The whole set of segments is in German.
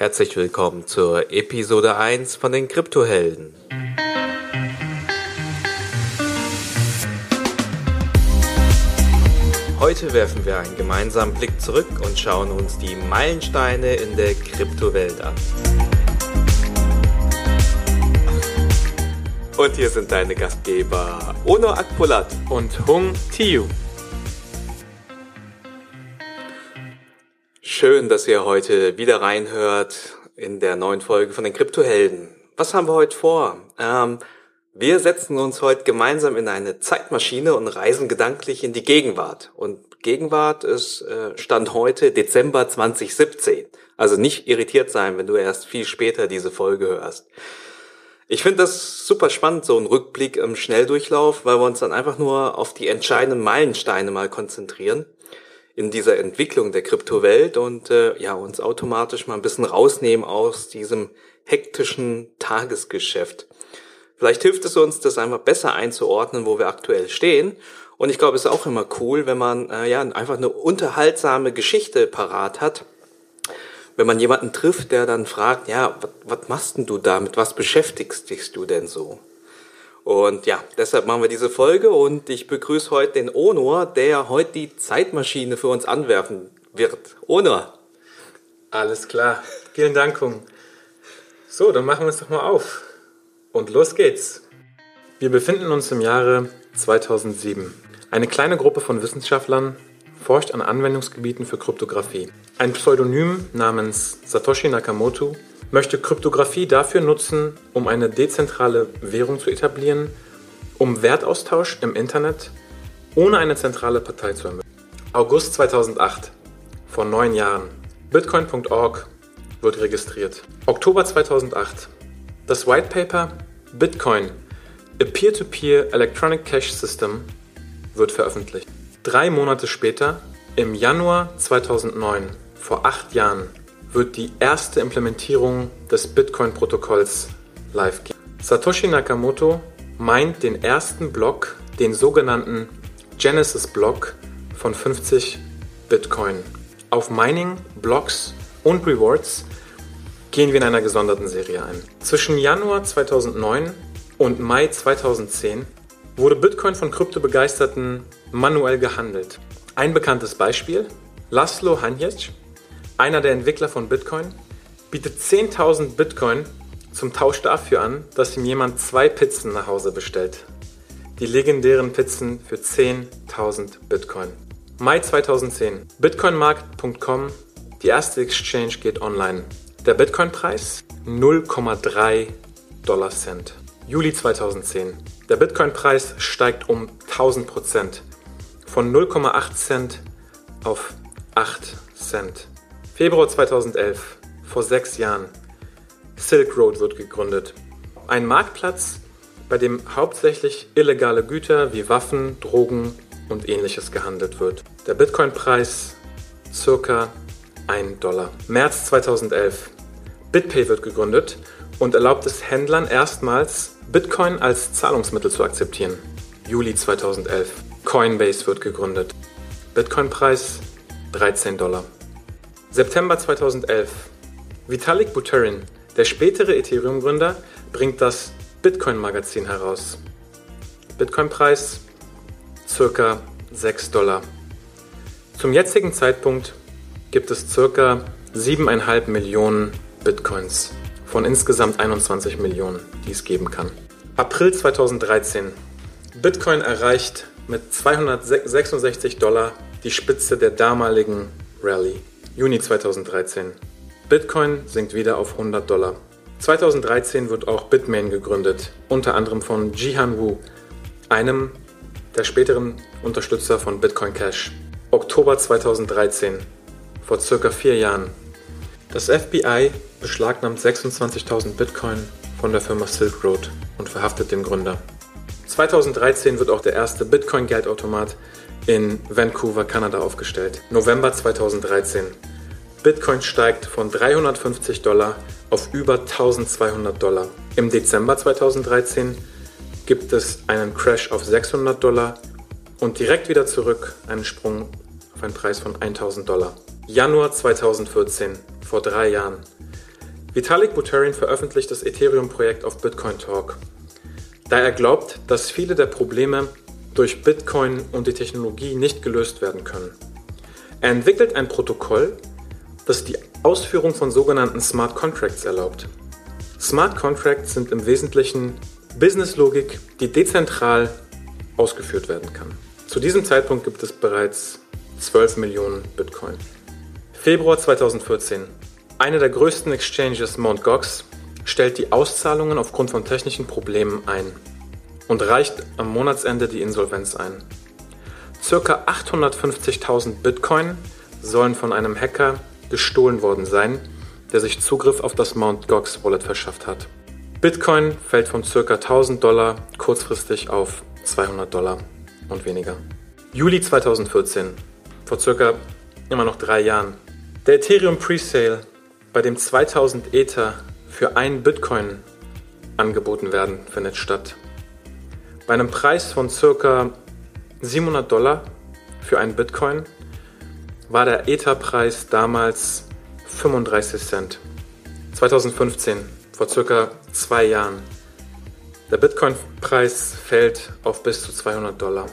Herzlich willkommen zur Episode 1 von den Kryptohelden. Heute werfen wir einen gemeinsamen Blick zurück und schauen uns die Meilensteine in der Kryptowelt an. Und hier sind deine Gastgeber Ono Akpolat und Hung Tiu. Schön, dass ihr heute wieder reinhört in der neuen Folge von den Kryptohelden. Was haben wir heute vor? Ähm, wir setzen uns heute gemeinsam in eine Zeitmaschine und reisen gedanklich in die Gegenwart. Und Gegenwart ist äh, Stand heute Dezember 2017. Also nicht irritiert sein, wenn du erst viel später diese Folge hörst. Ich finde das super spannend, so ein Rückblick im Schnelldurchlauf, weil wir uns dann einfach nur auf die entscheidenden Meilensteine mal konzentrieren in dieser Entwicklung der Kryptowelt und äh, ja uns automatisch mal ein bisschen rausnehmen aus diesem hektischen Tagesgeschäft. Vielleicht hilft es uns, das einfach besser einzuordnen, wo wir aktuell stehen. Und ich glaube, es ist auch immer cool, wenn man äh, ja einfach eine unterhaltsame Geschichte parat hat. Wenn man jemanden trifft, der dann fragt, ja, was machst denn du damit? Was beschäftigst dich du denn so? Und ja, deshalb machen wir diese Folge und ich begrüße heute den Onor, der heute die Zeitmaschine für uns anwerfen wird. Onor. Alles klar. Vielen Dank, Hung. So, dann machen wir es doch mal auf. Und los geht's. Wir befinden uns im Jahre 2007. Eine kleine Gruppe von Wissenschaftlern forscht an Anwendungsgebieten für Kryptographie. Ein Pseudonym namens Satoshi Nakamoto möchte Kryptographie dafür nutzen, um eine dezentrale Währung zu etablieren, um Wertaustausch im Internet ohne eine zentrale Partei zu ermöglichen. August 2008, vor neun Jahren. Bitcoin.org wird registriert. Oktober 2008. Das White Paper Bitcoin, a Peer-to-Peer Electronic Cash System, wird veröffentlicht. Drei Monate später, im Januar 2009, vor acht Jahren, wird die erste Implementierung des Bitcoin-Protokolls live gehen. Satoshi Nakamoto meint den ersten Block, den sogenannten Genesis-Block von 50 Bitcoin. Auf Mining, Blocks und Rewards gehen wir in einer gesonderten Serie ein. Zwischen Januar 2009 und Mai 2010 wurde Bitcoin von Kryptobegeisterten manuell gehandelt. Ein bekanntes Beispiel, Laszlo Hanjec einer der Entwickler von Bitcoin, bietet 10.000 Bitcoin zum Tausch dafür an, dass ihm jemand zwei Pizzen nach Hause bestellt. Die legendären Pizzen für 10.000 Bitcoin. Mai 2010. Bitcoinmarkt.com. Die erste Exchange geht online. Der Bitcoin-Preis 0,3 Dollar Cent. Juli 2010. Der Bitcoin-Preis steigt um 1000 Prozent. Von 0,8 Cent auf 8 Cent. Februar 2011, vor sechs Jahren. Silk Road wird gegründet. Ein Marktplatz, bei dem hauptsächlich illegale Güter wie Waffen, Drogen und ähnliches gehandelt wird. Der Bitcoin-Preis circa 1 Dollar. März 2011. BitPay wird gegründet und erlaubt es Händlern erstmals, Bitcoin als Zahlungsmittel zu akzeptieren. Juli 2011. Coinbase wird gegründet. Bitcoin-Preis 13 Dollar. September 2011. Vitalik Buterin, der spätere Ethereum-Gründer, bringt das Bitcoin-Magazin heraus. Bitcoin-Preis ca. 6 Dollar. Zum jetzigen Zeitpunkt gibt es ca. 7,5 Millionen Bitcoins von insgesamt 21 Millionen, die es geben kann. April 2013. Bitcoin erreicht mit 266 Dollar die Spitze der damaligen Rallye. Juni 2013. Bitcoin sinkt wieder auf 100 Dollar. 2013 wird auch Bitmain gegründet, unter anderem von Jihan Wu, einem der späteren Unterstützer von Bitcoin Cash. Oktober 2013, vor circa vier Jahren. Das FBI beschlagnahmt 26.000 Bitcoin von der Firma Silk Road und verhaftet den Gründer. 2013 wird auch der erste Bitcoin-Geldautomat in Vancouver, Kanada aufgestellt. November 2013. Bitcoin steigt von 350 Dollar auf über 1200 Dollar. Im Dezember 2013 gibt es einen Crash auf 600 Dollar und direkt wieder zurück einen Sprung auf einen Preis von 1000 Dollar. Januar 2014, vor drei Jahren. Vitalik Buterin veröffentlicht das Ethereum-Projekt auf Bitcoin Talk, da er glaubt, dass viele der Probleme durch Bitcoin und die Technologie nicht gelöst werden können. Er entwickelt ein Protokoll, das die Ausführung von sogenannten Smart Contracts erlaubt. Smart Contracts sind im Wesentlichen Businesslogik, die dezentral ausgeführt werden kann. Zu diesem Zeitpunkt gibt es bereits 12 Millionen Bitcoin. Februar 2014. Eine der größten Exchanges, Mt. Gox, stellt die Auszahlungen aufgrund von technischen Problemen ein und reicht am Monatsende die Insolvenz ein. Circa 850.000 Bitcoin sollen von einem Hacker gestohlen worden sein, der sich Zugriff auf das Mt. Gox Wallet verschafft hat. Bitcoin fällt von ca. 1000 Dollar kurzfristig auf 200 Dollar und weniger. Juli 2014, vor circa immer noch drei Jahren. Der Ethereum Presale, bei dem 2000 Ether für einen Bitcoin angeboten werden, findet statt. Bei einem Preis von circa 700 Dollar für einen Bitcoin war der Ether-Preis damals 35 Cent. 2015, vor circa zwei Jahren. Der Bitcoin-Preis fällt auf bis zu 200 Dollar.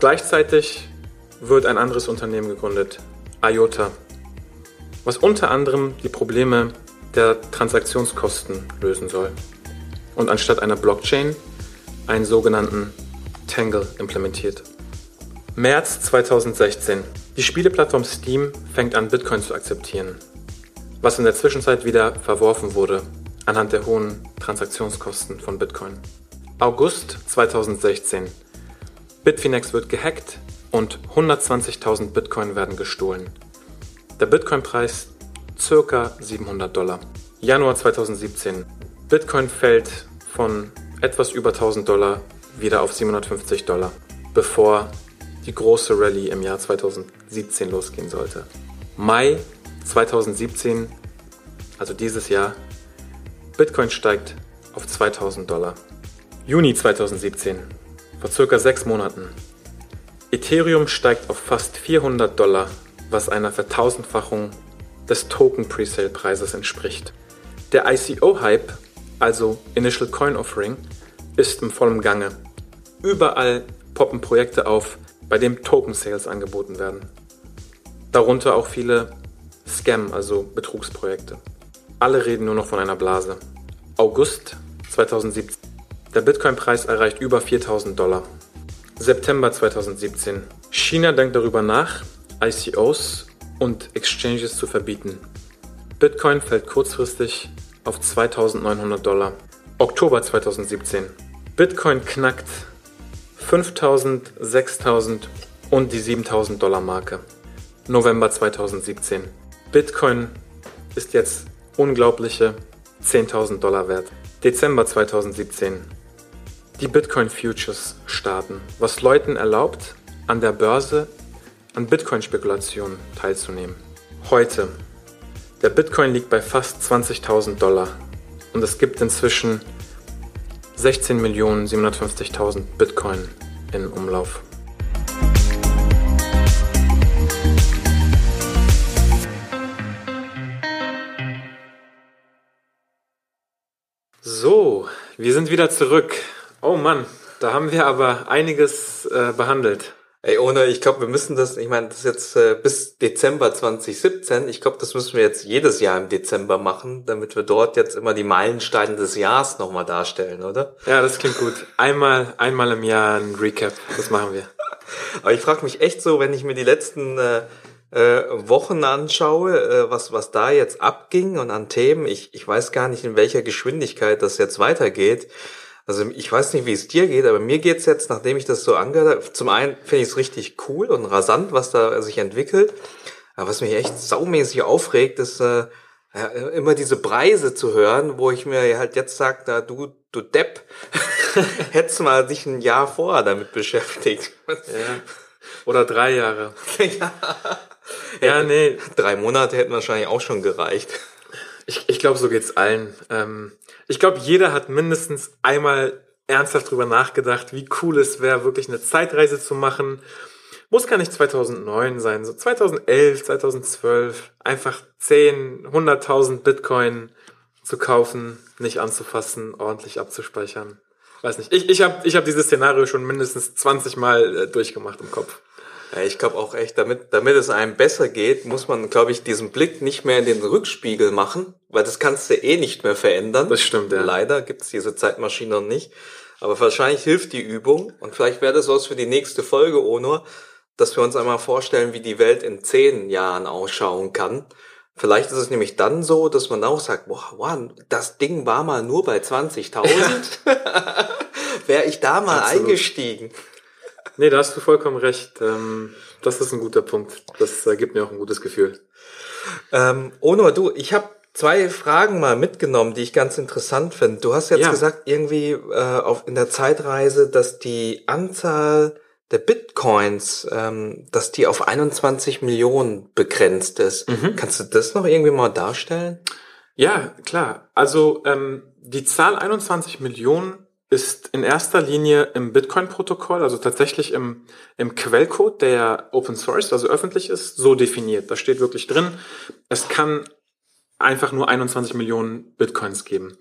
Gleichzeitig wird ein anderes Unternehmen gegründet, IOTA, was unter anderem die Probleme der Transaktionskosten lösen soll und anstatt einer Blockchain einen sogenannten Tangle implementiert. März 2016. Die Spieleplattform Steam fängt an, Bitcoin zu akzeptieren, was in der Zwischenzeit wieder verworfen wurde anhand der hohen Transaktionskosten von Bitcoin. August 2016. Bitfinex wird gehackt und 120.000 Bitcoin werden gestohlen. Der Bitcoin-Preis ca. 700 Dollar. Januar 2017. Bitcoin fällt von etwas über 1000 Dollar wieder auf 750 Dollar, bevor die große Rallye im Jahr 2017 losgehen sollte. Mai 2017, also dieses Jahr, Bitcoin steigt auf 2000 Dollar. Juni 2017, vor circa sechs Monaten. Ethereum steigt auf fast 400 Dollar, was einer Vertausendfachung des Token Presale Preises entspricht. Der ICO-Hype, also Initial Coin Offering, ist im vollen Gange. Überall poppen Projekte auf, bei dem Token Sales angeboten werden. Darunter auch viele Scam, also Betrugsprojekte. Alle reden nur noch von einer Blase. August 2017. Der Bitcoin-Preis erreicht über 4000 Dollar. September 2017. China denkt darüber nach, ICOs und Exchanges zu verbieten. Bitcoin fällt kurzfristig auf 2900 Dollar. Oktober 2017. Bitcoin knackt 5000, 6000 und die 7000 Dollar Marke. November 2017. Bitcoin ist jetzt unglaubliche 10.000 Dollar wert. Dezember 2017. Die Bitcoin Futures starten, was Leuten erlaubt, an der Börse an Bitcoin-Spekulationen teilzunehmen. Heute. Der Bitcoin liegt bei fast 20.000 Dollar und es gibt inzwischen 16.750.000 Bitcoin in Umlauf. So, wir sind wieder zurück. Oh Mann, da haben wir aber einiges äh, behandelt. Ey, ohne, ich glaube, wir müssen das, ich meine, das ist jetzt äh, bis Dezember 2017. Ich glaube, das müssen wir jetzt jedes Jahr im Dezember machen, damit wir dort jetzt immer die Meilensteine des Jahres nochmal darstellen, oder? Ja, das klingt gut. Einmal, einmal im Jahr ein Recap. Das machen wir. Aber ich frage mich echt so, wenn ich mir die letzten äh, äh, Wochen anschaue, äh, was, was da jetzt abging und an Themen, ich, ich weiß gar nicht, in welcher Geschwindigkeit das jetzt weitergeht. Also ich weiß nicht, wie es dir geht, aber mir geht's jetzt, nachdem ich das so angehört habe, zum einen finde ich es richtig cool und rasant, was da sich entwickelt. Aber was mich echt saumäßig aufregt, ist äh, ja, immer diese Preise zu hören, wo ich mir halt jetzt sage, da du, du Depp, hättest mal dich ein Jahr vorher damit beschäftigt. Ja. Oder drei Jahre. ja. ja, nee. Drei Monate hätten wahrscheinlich auch schon gereicht. Ich, ich glaube, so geht's allen. Ähm, ich glaube, jeder hat mindestens einmal ernsthaft drüber nachgedacht, wie cool es wäre, wirklich eine Zeitreise zu machen, muss gar nicht 2009 sein, so 2011, 2012, einfach 10, 100.000 Bitcoin zu kaufen, nicht anzufassen, ordentlich abzuspeichern. Weiß nicht. Ich, ich habe ich hab dieses Szenario schon mindestens 20 Mal äh, durchgemacht im Kopf. Ja, ich glaube auch echt, damit, damit es einem besser geht, muss man, glaube ich, diesen Blick nicht mehr in den Rückspiegel machen, weil das kannst du eh nicht mehr verändern. Das stimmt, ja. Leider gibt's diese Zeitmaschine noch nicht. Aber wahrscheinlich hilft die Übung und vielleicht wäre das was für die nächste Folge, Onur, dass wir uns einmal vorstellen, wie die Welt in zehn Jahren ausschauen kann. Vielleicht ist es nämlich dann so, dass man auch sagt, boah, wow, das Ding war mal nur bei 20.000. wäre ich da mal Absolut. eingestiegen. Nee, da hast du vollkommen recht. Ähm, das ist ein guter Punkt. Das äh, gibt mir auch ein gutes Gefühl. Ähm, Onur, du, ich habe zwei Fragen mal mitgenommen, die ich ganz interessant finde. Du hast jetzt ja. gesagt, irgendwie äh, auf, in der Zeitreise, dass die Anzahl der Bitcoins, ähm, dass die auf 21 Millionen begrenzt ist. Mhm. Kannst du das noch irgendwie mal darstellen? Ja, klar. Also ähm, die Zahl 21 Millionen ist in erster Linie im Bitcoin-Protokoll, also tatsächlich im, im Quellcode, der Open Source, also öffentlich ist, so definiert. Da steht wirklich drin, es kann einfach nur 21 Millionen Bitcoins geben.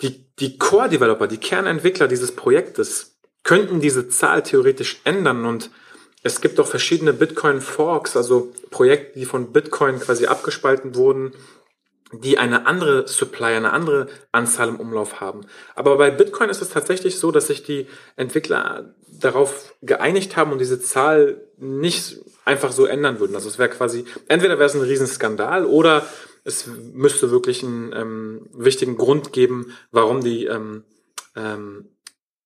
Die, die Core-Developer, die Kernentwickler dieses Projektes könnten diese Zahl theoretisch ändern und es gibt auch verschiedene Bitcoin-Forks, also Projekte, die von Bitcoin quasi abgespalten wurden die eine andere Supply, eine andere Anzahl im Umlauf haben. Aber bei Bitcoin ist es tatsächlich so, dass sich die Entwickler darauf geeinigt haben und diese Zahl nicht einfach so ändern würden. Also es wäre quasi, entweder wäre es ein Riesenskandal oder es müsste wirklich einen ähm, wichtigen Grund geben, warum die ähm, ähm,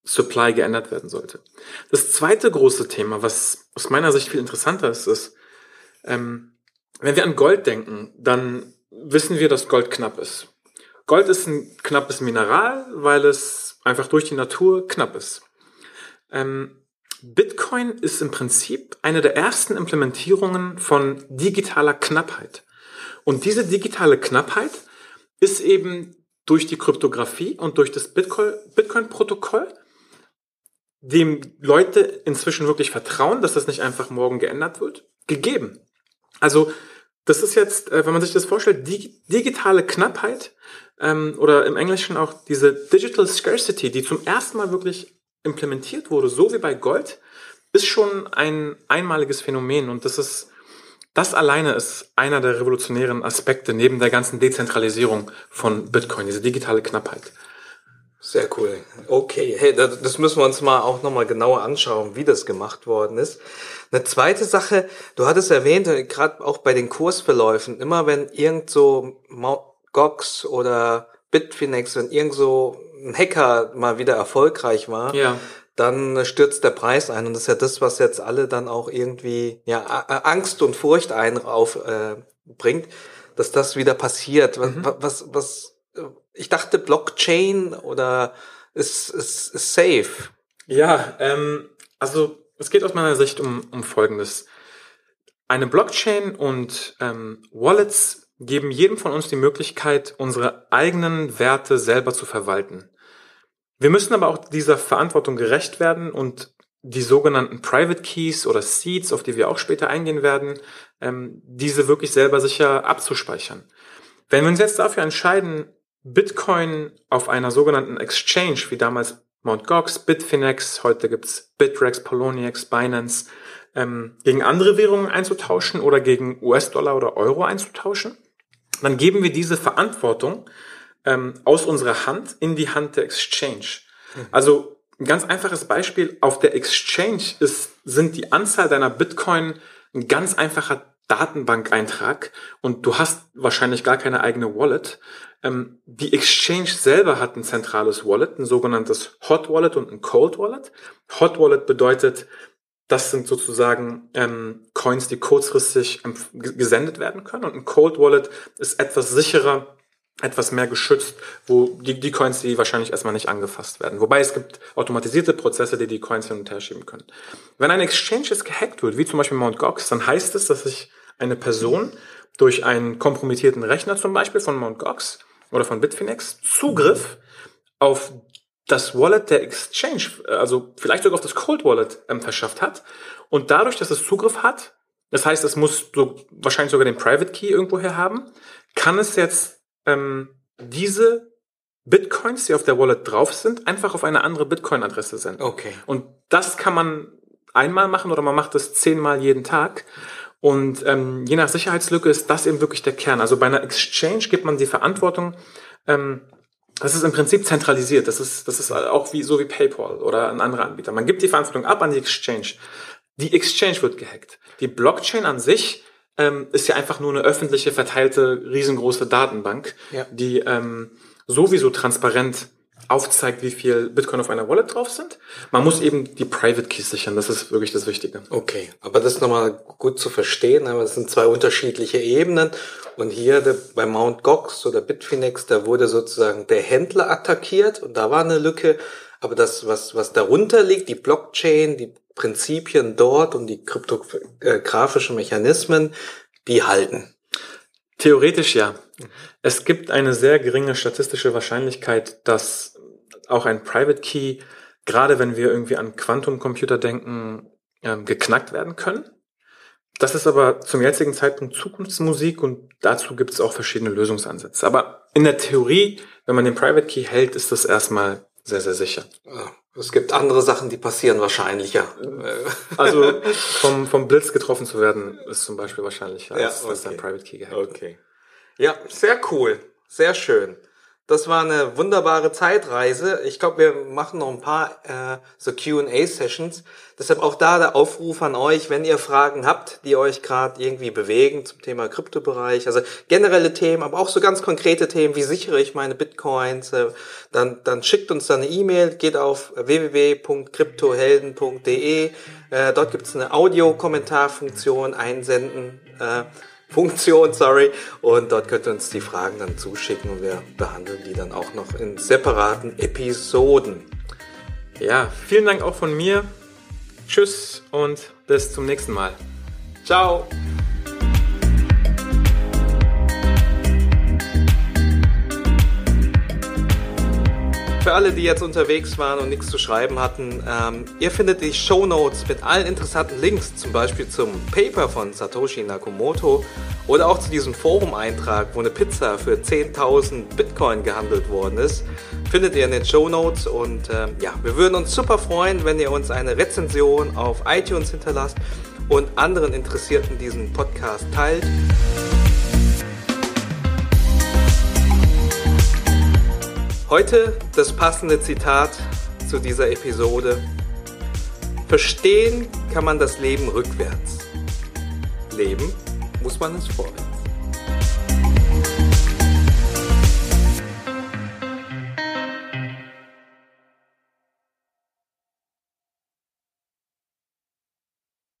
Supply geändert werden sollte. Das zweite große Thema, was aus meiner Sicht viel interessanter ist, ist, ähm, wenn wir an Gold denken, dann wissen wir, dass Gold knapp ist. Gold ist ein knappes Mineral, weil es einfach durch die Natur knapp ist. Ähm, Bitcoin ist im Prinzip eine der ersten Implementierungen von digitaler Knappheit. Und diese digitale Knappheit ist eben durch die Kryptographie und durch das Bitcoin-Protokoll, dem Leute inzwischen wirklich vertrauen, dass das nicht einfach morgen geändert wird, gegeben. Also das ist jetzt, äh, wenn man sich das vorstellt, die digitale Knappheit ähm, oder im Englischen auch diese Digital Scarcity, die zum ersten Mal wirklich implementiert wurde, so wie bei Gold, ist schon ein einmaliges Phänomen und das ist das alleine ist einer der revolutionären Aspekte neben der ganzen Dezentralisierung von Bitcoin, diese digitale Knappheit. Sehr cool. Okay, hey, das müssen wir uns mal auch nochmal genauer anschauen, wie das gemacht worden ist. Eine zweite Sache, du hattest erwähnt, gerade auch bei den Kursverläufen, immer wenn irgend so Gox oder Bitfinex, wenn irgend so ein Hacker mal wieder erfolgreich war, ja. dann stürzt der Preis ein. Und das ist ja das, was jetzt alle dann auch irgendwie ja, Angst und Furcht ein aufbringt, äh, dass das wieder passiert. Was, mhm. was, was ich dachte Blockchain oder ist, ist, ist safe. Ja, ähm, also es geht aus meiner Sicht um, um Folgendes. Eine Blockchain und ähm, Wallets geben jedem von uns die Möglichkeit, unsere eigenen Werte selber zu verwalten. Wir müssen aber auch dieser Verantwortung gerecht werden und die sogenannten Private Keys oder Seeds, auf die wir auch später eingehen werden, ähm, diese wirklich selber sicher abzuspeichern. Wenn wir uns jetzt dafür entscheiden, Bitcoin auf einer sogenannten Exchange, wie damals Mt. Gox, Bitfinex, heute gibt's Bitrex, Poloniex, Binance, ähm, gegen andere Währungen einzutauschen oder gegen US-Dollar oder Euro einzutauschen, dann geben wir diese Verantwortung ähm, aus unserer Hand in die Hand der Exchange. Mhm. Also ein ganz einfaches Beispiel, auf der Exchange ist, sind die Anzahl deiner Bitcoin ein ganz einfacher Datenbankeintrag und du hast wahrscheinlich gar keine eigene Wallet. Ähm, die Exchange selber hat ein zentrales Wallet, ein sogenanntes Hot Wallet und ein Cold Wallet. Hot Wallet bedeutet, das sind sozusagen ähm, Coins, die kurzfristig gesendet werden können. Und ein Cold Wallet ist etwas sicherer, etwas mehr geschützt, wo die, die Coins, die wahrscheinlich erstmal nicht angefasst werden. Wobei es gibt automatisierte Prozesse, die die Coins hin und her schieben können. Wenn ein Exchange jetzt gehackt wird, wie zum Beispiel Mt. Gox, dann heißt es, dass sich eine Person durch einen kompromittierten Rechner zum Beispiel von Mt. Gox oder von Bitfinex Zugriff auf das Wallet der Exchange, äh, also vielleicht sogar auf das Cold Wallet ähm, verschafft hat. Und dadurch, dass es Zugriff hat, das heißt, es muss so, wahrscheinlich sogar den Private Key irgendwoher haben, kann es jetzt ähm, diese Bitcoins, die auf der Wallet drauf sind, einfach auf eine andere Bitcoin-Adresse senden. Okay. Und das kann man einmal machen oder man macht das zehnmal jeden Tag. Und ähm, je nach Sicherheitslücke ist das eben wirklich der Kern. Also bei einer Exchange gibt man die Verantwortung ähm, das ist im Prinzip zentralisiert. Das ist, das ist auch wie, so wie PayPal oder ein anderer Anbieter. Man gibt die Verantwortung ab an die Exchange. Die Exchange wird gehackt. Die Blockchain an sich ähm, ist ja einfach nur eine öffentliche, verteilte, riesengroße Datenbank, Ja. die ähm, sowieso transparent aufzeigt, wie viel Bitcoin auf einer Wallet drauf sind. Man muss eben die Private Keys sichern. Das ist wirklich das Wichtige. Okay, aber das ist nochmal gut zu verstehen, aber es sind zwei unterschiedliche Ebenen. Und hier der, bei Mount Gox oder Bitfinex, da wurde sozusagen der Händler attackiert und da war eine Lücke. Aber das, was, was darunter liegt, die Blockchain, die Prinzipien dort und die kryptografischen Mechanismen, die halten. Theoretisch ja. Es gibt eine sehr geringe statistische Wahrscheinlichkeit, dass auch ein Private Key, gerade wenn wir irgendwie an Quantumcomputer denken, ähm, geknackt werden können. Das ist aber zum jetzigen Zeitpunkt Zukunftsmusik und dazu gibt es auch verschiedene Lösungsansätze. Aber in der Theorie, wenn man den Private Key hält, ist das erstmal sehr, sehr sicher. Ja, Es gibt andere Sachen, die passieren wahrscheinlicher. Also vom, vom Blitz getroffen zu werden, ist zum Beispiel wahrscheinlicher, Ja, als dass okay. dein Private Key gehackt wird. Okay. Ja, sehr cool. Sehr schön. Das war eine wunderbare Zeitreise. Ich glaube, wir machen noch ein paar äh, so Q&A-Sessions. Deshalb auch da der Aufruf an euch, wenn ihr Fragen habt, die euch gerade irgendwie bewegen zum Thema Kryptobereich, also generelle Themen, aber auch so ganz konkrete Themen, wie sichere ich meine Bitcoins, äh, dann, dann schickt uns da eine E-Mail, geht auf www.kryptohelden.de. Äh, dort gibt's eine Audiokommentarfunktion einsenden. Äh, Funktion, sorry. Und dort könnt ihr uns die Fragen dann zuschicken und wir behandeln die dann auch noch in separaten Episoden. Ja, vielen Dank auch von mir. Tschüss und bis zum nächsten Mal. Ciao! Für alle, die jetzt unterwegs waren und nichts zu schreiben hatten, ähm, ihr findet die Show Notes mit allen interessanten Links, zum Beispiel zum Paper von Satoshi Nakamoto oder auch zu diesem Forum-Eintrag, wo eine Pizza für 10.000 Bitcoin gehandelt worden ist, findet ihr in den Show Notes. Und ähm, ja, wir würden uns super freuen, wenn ihr uns eine Rezension auf iTunes hinterlasst und anderen Interessierten diesen Podcast teilt. Heute das passende Zitat zu dieser Episode. Verstehen kann man das Leben rückwärts. Leben muss man es vorwärts.